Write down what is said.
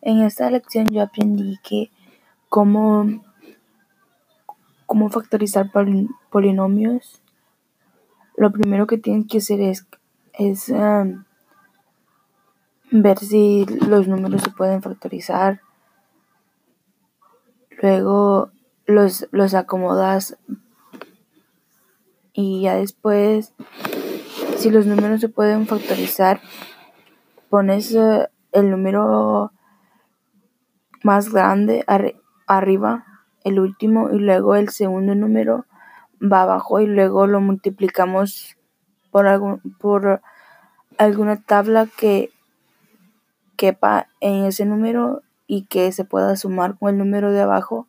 En esta lección yo aprendí que cómo, cómo factorizar polinomios. Lo primero que tienes que hacer es, es ver si los números se pueden factorizar. Luego los, los acomodas y ya después, si los números se pueden factorizar, pones eh, el número más grande arriba, el último, y luego el segundo número va abajo y luego lo multiplicamos por, por alguna tabla que quepa en ese número y que se pueda sumar con el número de abajo